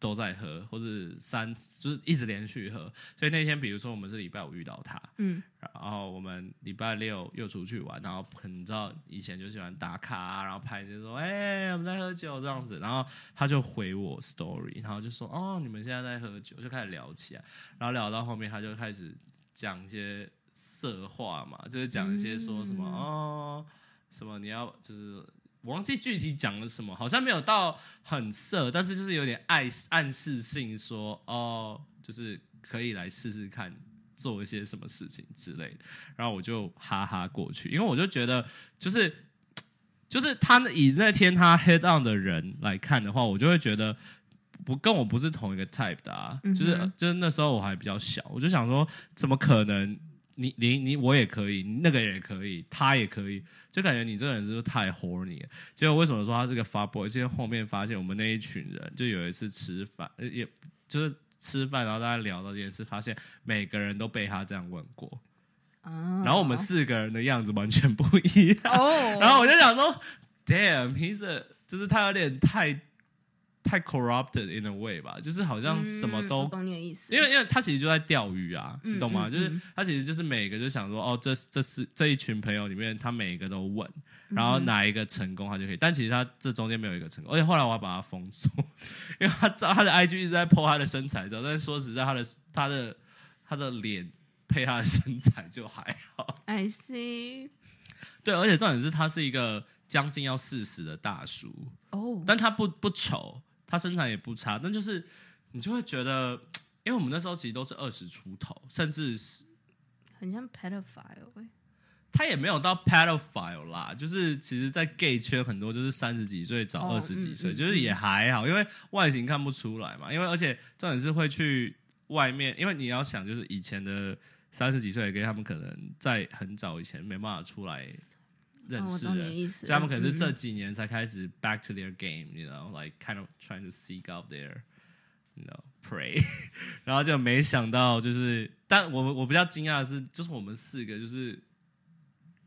都在喝，或者三就是一直连续喝，所以那天比如说我们是礼拜五遇到他，嗯。然后我们礼拜六又出去玩，然后可能你知道以前就喜欢打卡、啊，然后拍一些说哎、我们在喝酒这样子，然后他就回我 story，然后就说哦你们现在在喝酒，就开始聊起来，然后聊到后面他就开始讲一些色话嘛，就是讲一些说什么、嗯。哦什么你要就是。我忘记具体讲了什么，好像没有到很色，但是就是有点暗暗示性说，哦，就是可以来试试看做一些什么事情之类的。然后我就哈哈过去，因为我就觉得，就是就是他以那天他 head on 的人来看的话，我就会觉得不跟我不是同一个 type 的啊。嗯就是就是那时候我还比较小，我就想说，怎么可能？你你你我也可以，那个也可以，他也可以，就感觉你这个人是不是太 horny 了？结果为什么说他是个 fuck boy？是因为后面发现我们那一群人，就有一次吃饭，呃也就是吃饭，然后大家聊到这件事，发现每个人都被他这样问过，啊，然后我们四个人的样子完全不一样，哦，然后我就想说，damn，he's a，就是他有点太太 corrupted in a way 吧，就是好像什么都嗯懂你的意思，因为因为他其实就在钓鱼啊，嗯你懂吗？嗯就是嗯。他其实就是每个就想说，哦，这这是这一群朋友里面，他每一个都问，然嗯后哪一个成功他就可以，但其实他这中间没有一个成功，而且后来我还把他封锁，<laughs> 因为他他的 IG 一直在 po 他的身材照，但是说实在，他的他的他的脸配他的身材就还好，I see，对，而且重点是他是一个将近要四十的大叔，哦，但他不不丑，他身材也不差，但就是你就会觉得，<tsk> 因为我们那时候其实都是二十出头，甚至是很像 pedophile，欸他也没有到 pedophile 啦，就是其实，在 gay 圈很多就是三十几岁找哦二十几岁，嗯嗯就是也还好，因为外形看不出来嘛。因为而且重点是会去外面，因为你要想，就是以前的三十几岁的 gay，他们可能在很早以前没办法出来认识的他们可能是这嗯几年才开始 back to their game，you know，like kind of trying to seek out their you know prey，<laughs> 然后就没想到就是，但我我比较惊讶的是，就是我们四个就是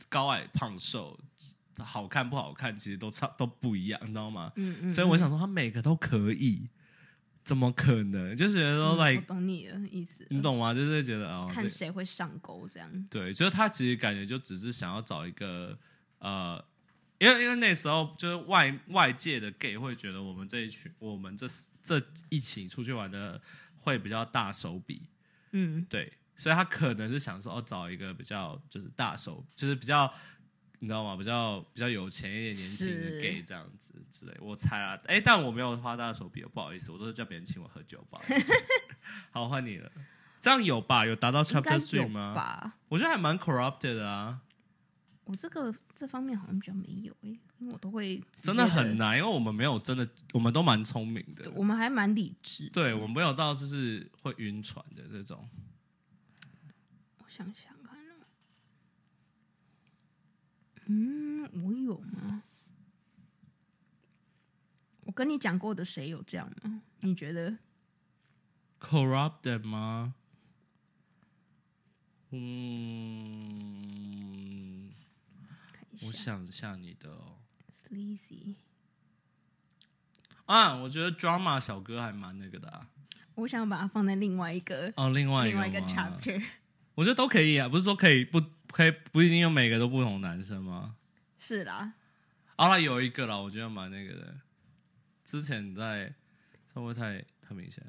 高矮胖瘦，好看不好看，其实都差都不一样，你知道吗？嗯嗯，所以我想说，他每个都可以，怎么可能？就觉得说，like，、懂你的意思，你懂吗？就是觉得哦，看对谁会上钩这样，对，就是他其实感觉就只是想要找一个呃，因为因为那时候就是外外界的 gay 会觉得我们这一群我们这这一起出去玩的会比较大手笔，嗯对，所以他可能是想说哦，找一个比较就是大手，就是比较你知道吗？比较比较有钱一点、年轻的 gay 这样子之类。我猜啊，哎，但我没有花大手笔，不好意思，我都是叫别人请我喝酒，不好意思。<laughs> 好，换你了。这样有吧？有达到 chapter 有 three 吗？吧？我觉得还蛮 corrupted 的啊，我这个这方面好像比较没有诶，因为我都会直真的很难，因为我们没有真的，我们都蛮聪明的。我们还蛮理智的。对，我们没有到就是会晕船的这种。我想想看哦，嗯，我有吗？我跟你讲过的谁有这样吗？你觉得？corrupted 吗？嗯，我想一下你的哦。，sleazy，啊，我觉得 drama 小哥还蛮那个的啊。我想把它放在另外一个哦，另外一个另外一个 chapter。<laughs> 我觉得都可以啊，不是说可以不可以不一定有每个都不同男生吗？是啦，好了，有一个啦，我觉得蛮那个的。之前在会不会太太明显？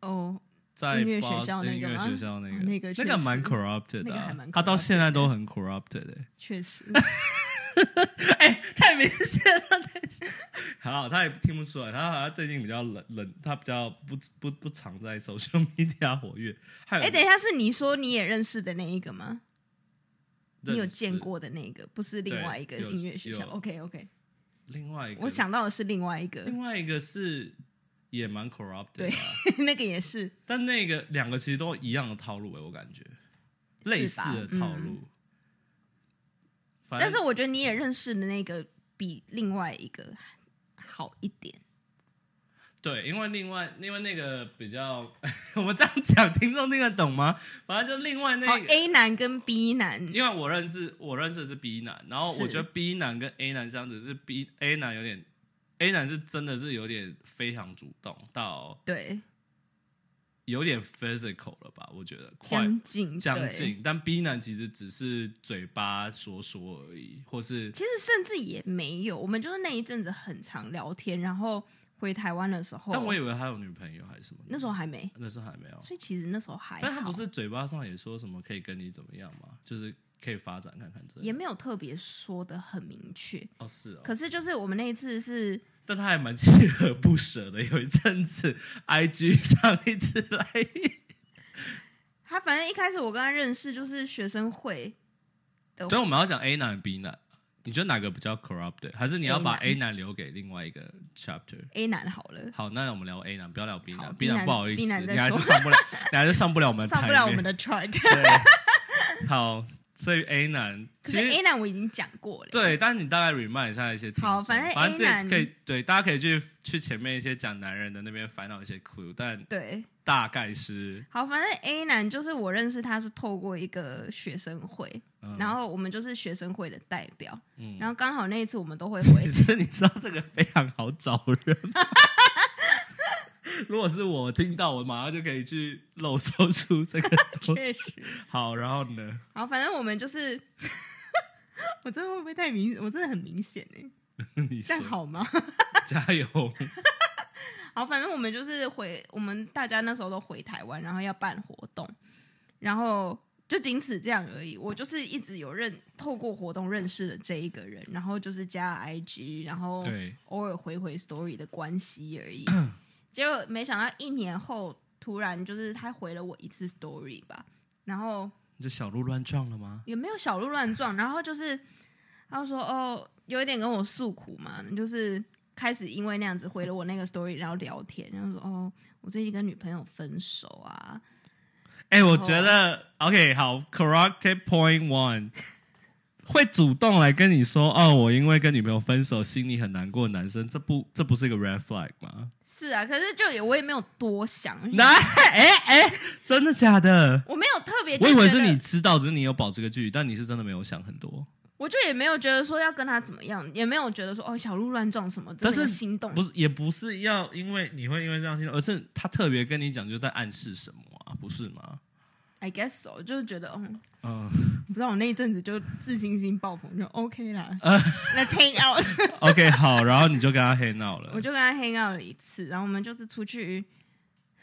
哦，在音乐学校那个音乐吗学校那个、哦那个确那个蛮实 corrupted 的、他到现在都很 corrupted 的、<laughs> 确实，<laughs> 哎、太明显了。<laughs> 好，他也听不出来，他好像最近比较冷冷，他比较不不不常在 social media 活跃。还有哎，等一下，是你说你也认识的那一个吗？你有见过的那个，不是另外一个音乐学校有？OK OK，另外一个，我想到的是另外一个，另外一个是也蛮 corrupted 的、对啊，<laughs> 那个也是，但那个两个其实都一样的套路哎、我感觉类似的套路。但是我觉得你也认识的那个比另外一个好一点。对，因为另外因为那个比较，<laughs> 我们这样讲听众听得懂吗？反正就另外那好个，A 男跟 B 男，因为我认识我认识的是 B 男，然后我觉得 B 男跟 A 男相子是 B A 男有点 A 男是真的是有点非常主动到对，有点 physical 了吧？我觉得将近将近，但 B 男其实只是嘴巴说说而已，或是其实甚至也没有，我们就是那一阵子很常聊天，然后回台湾的时候，但我以为他有女朋友还是什么，那时候还没，那时候还没有。所以其实那时候还好，但他不是嘴巴上也说什么可以跟你怎么样吗？就是可以发展看看这也没有特别说的很明确，哦是哦，可是就是我们那一次是但他还蛮锲而不舍的。有一阵子，IG 上一次来，<laughs> 他，反正一开始我跟他认识就是学生会的所以我们要讲 A 男 B 男，你觉得哪个比较 corrupt？还是你要把 A 男留给另外一个 chapter？A 男好了，好，那我们聊 A 男，不要聊 B 好男。B 男男不好意思，你还是上不了，你还是上不了我们台上不了我们的 chart。<laughs> 对，好，所以 A 男可是其实 A 男我已经讲过了，对，但是你大概 remind 一下一些听众好反正反正 A 这男可以对，大家可以去去前面一些讲男人的那边烦恼一些 clue，但对，大概是，好，反正 A 男就是我认识他是透过一个学生会，嗯然后我们就是学生会的代表，嗯然后刚好那一次我们都会 <laughs> 回可是你知道这个非常好找人吗。<laughs> <laughs> 如果是我听到，我马上就可以去漏搜出这个东西。<laughs> 确实，<laughs> 好，然后呢？好，反正我们就是，我真的会不会太明？我真的很明显哎，你这样，好吗？加油！好，反正我们就是回，我们大家那时候都回台湾，然后要办活动，然后就仅此这样而已。我就是一直有认透过活动认识了这一个人，然后就是加 IG，然后，偶尔回回 story 的关系而已。<coughs> 结果没想到一年后，突然就是他回了我一次 story 吧，然后你就小鹿乱撞了吗？也没有小鹿乱撞，然后就是他就说哦，有一点跟我诉苦嘛，就是开始因为那样子回了我那个 story，然后聊天，然后说哦，我最近跟女朋友分手啊，哎、我觉得 OK，好，corrected point one，会主动来跟你说哦，我因为跟女朋友分手，心里很难过的男生，这不这不是一个 red flag 吗？是啊，可是就也我也没有多想，那哎哎，真的假的？我没有特别，我以为是你知道，只是你有保持个距离，但你是真的没有想很多。我就也没有觉得说要跟他怎么样，也没有觉得说哦小鹿乱撞什么，的但是心动不是，也不是要因为你会因为这样心动，而是他特别跟你讲，就在暗示什么啊？不是吗？I guess so，就是觉得嗯，嗯、不知道我那一阵子就自信心爆棚，就 OK 啦，呃那 hang out，OK，<laughs> 好，然后你就跟他黑闹了。我就跟他 hang out 了一次，然后我们就是出去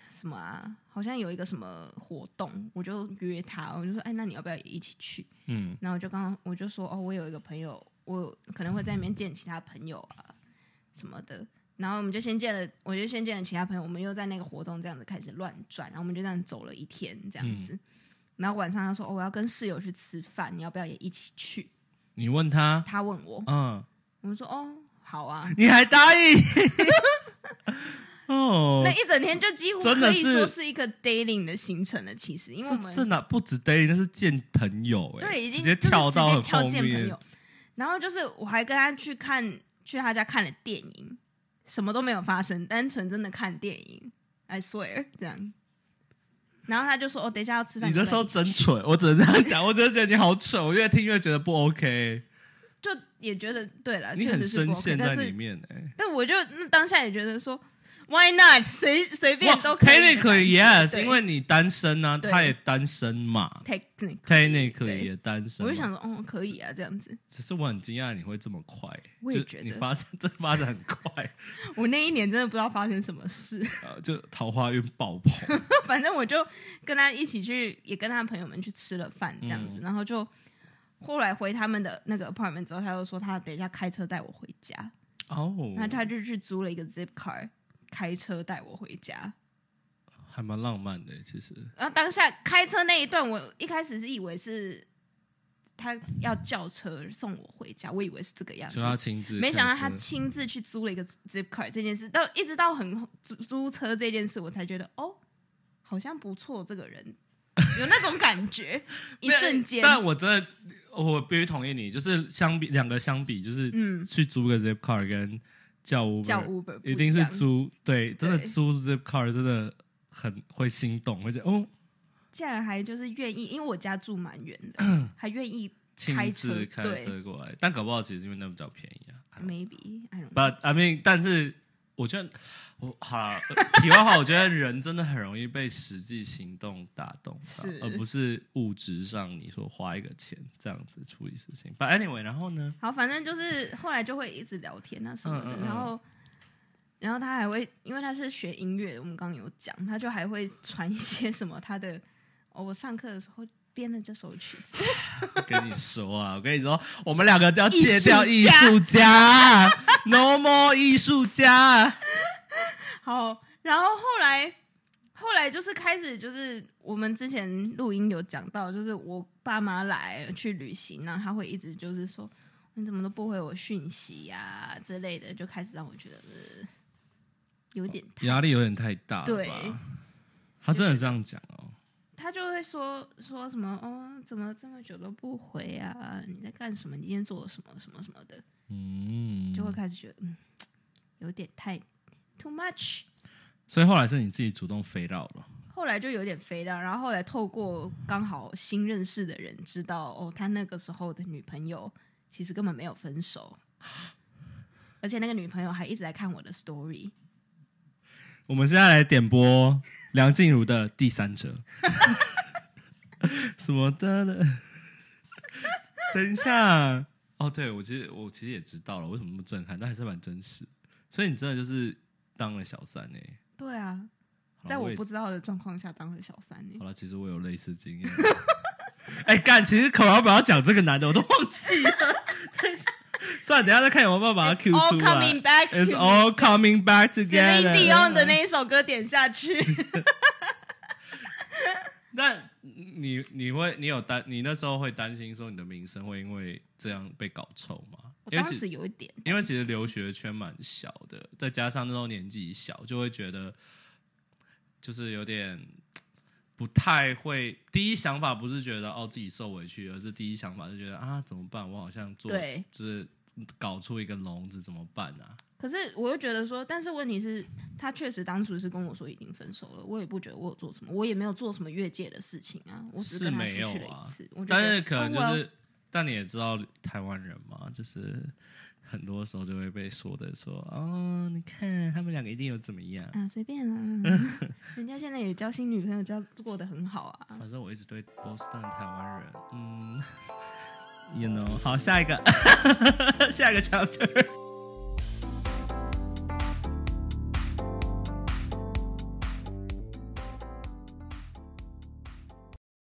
什么啊，好像有一个什么活动，我就约他，我就说哎，那你要不要也一起去？嗯，然后我就刚刚我就说哦，我有一个朋友，我可能会在那边见其他朋友啊什么的。然后我们就先见了，我就先见了其他朋友，我们又在那个活动这样子开始乱转，然后我们就这样走了一天这样子。然后晚上他说、哦、我要跟室友去吃饭，你要不要也一起去？你问他，他问我，嗯，我们说哦好啊。你还答应？<laughs> 哦那，一整天就几乎真的是可以说是一个 dating 的行程了，其实因为我们这这哪不止 dating，那是见朋友哎、对已经直接跳到很直接跳后面见朋友，，然后就是我还跟他去看去他家看了电影，什么都没有发生，单纯真的看电影，I swear 这样。然后他就说：“哦，等一下要吃饭。”你那时候真蠢，我只能这样讲，我真的觉得你好蠢，我越听越觉得不 OK，就也觉得对了，你很深陷在里面哎、但我就那当下也觉得说，Why not？随随便都可以的感觉。Technically yes，因为你单身啊，他也单身嘛。technically，Technically 也单身。我就想说，哦，可以啊，这样子。只是我很惊讶你会这么快、我也觉得。你发展 <laughs> 这发展很快，我那一年真的不知道发生什么事，呃，<laughs> 就桃花运爆棚。<laughs> 反正我就跟他一起去，也跟他朋友们去吃了饭，这样子，嗯。然后就后来回他们的那个 apartment 之后，他就说他等一下开车带我回家，哦，那他就去租了一个 zip car，开车带我回家。还蛮浪漫的，其实。然后当下开车那一段，我一开始是以为是他要叫车送我回家，我以为是这个样子就。他亲自没想到他亲自去租了一个 zip car 这件事，到一直到很租租车这件事，我才觉得哦，好像不错，这个人有那种感觉，<laughs> 一瞬间，但我真的，我必须同意你，就是相比两个相比，就是嗯去租个 zip car 跟叫 Uber，叫 Uber 一定是租，对，真的租 Zipcar 真的很会心动，会觉得哦，竟然还就是愿意，因为我家住蛮远的，<clears throat> 还愿意亲开车自开车过来，但搞不好其实因为那比较便宜啊。maybe I don't know But I mean，但是我觉得我好啦呃题外话，我觉得人真的很容易被实际行动打动到，而不是物质上你说花一个钱这样子处理事情。But anyway，然后呢？好，反正就是后来就会一直聊天啊什么的，嗯嗯嗯然后，然后他还会，因为他是学音乐的，我们刚刚有讲，他就还会传一些什么他的，哦，我上课的时候编的这首曲子，我跟你说啊，我跟你说，我们两个都要戒掉艺术家，No more 艺术家。<laughs> 好，然后后来，后来就是开始就是我们之前录音有讲到，就是我爸妈来去旅行，然后他会一直就是说你怎么都不回我讯息呀、之类的，就开始让我觉得、呃、有点太压力有点太大对他真的这样讲哦。他就会说说什么哦，怎么这么久都不回啊？你在干什么？你今天做了什么什么什么的，嗯，就会开始觉得嗯，有点太 too much。所以后来是你自己主动飞到了。后来就有点飞到，然后后来透过刚好新认识的人知道，哦，他那个时候的女朋友其实根本没有分手，<laughs> 而且那个女朋友还一直在看我的 story。我们现在来点播梁静茹的《第三者》<laughs> 什么的呢？等一下，哦，对我其实我其实也知道了，为什么那么震撼，但还是蛮真实。所以你真的就是当了小三呢、对啊，在我不知道的状况下当了小三呢、好了，其实我有类似经验。<laughs> 哎、干，其实口老板要讲这个男的，我都忘记了。算了，等下再看有没有办法把他 Q All 出来。coming back It's all coming back Celine together。Dion 的那一首歌点下去。<laughs> <laughs> 但你你会你有担你那时候会担心说你的名声会因为这样被搞臭吗？我当因为其时有一点，因为其实留学圈蛮小的，再加上那时候年纪小，就会觉得就是有点不太会。第一想法不是觉得哦自己受委屈，而是第一想法是觉得啊怎么办？我好像做对就是搞出一个笼子怎么办啊？可是我又觉得说，但是问题是，他确实当初是跟我说已经分手了，我也不觉得我有做什么，我也没有做什么越界的事情啊，我只是跟他没有出去了啊但是可能就哦是，但你也知道台湾人嘛，就是很多时候就会被说的说哦，你看他们两个一定有怎么样。啊，随便啦，<laughs> 人家现在也交新女朋友，交过得很好啊。反正我一直对波士顿台湾人，嗯，<laughs> you know，好，下一个，<laughs> 下一个 chapter。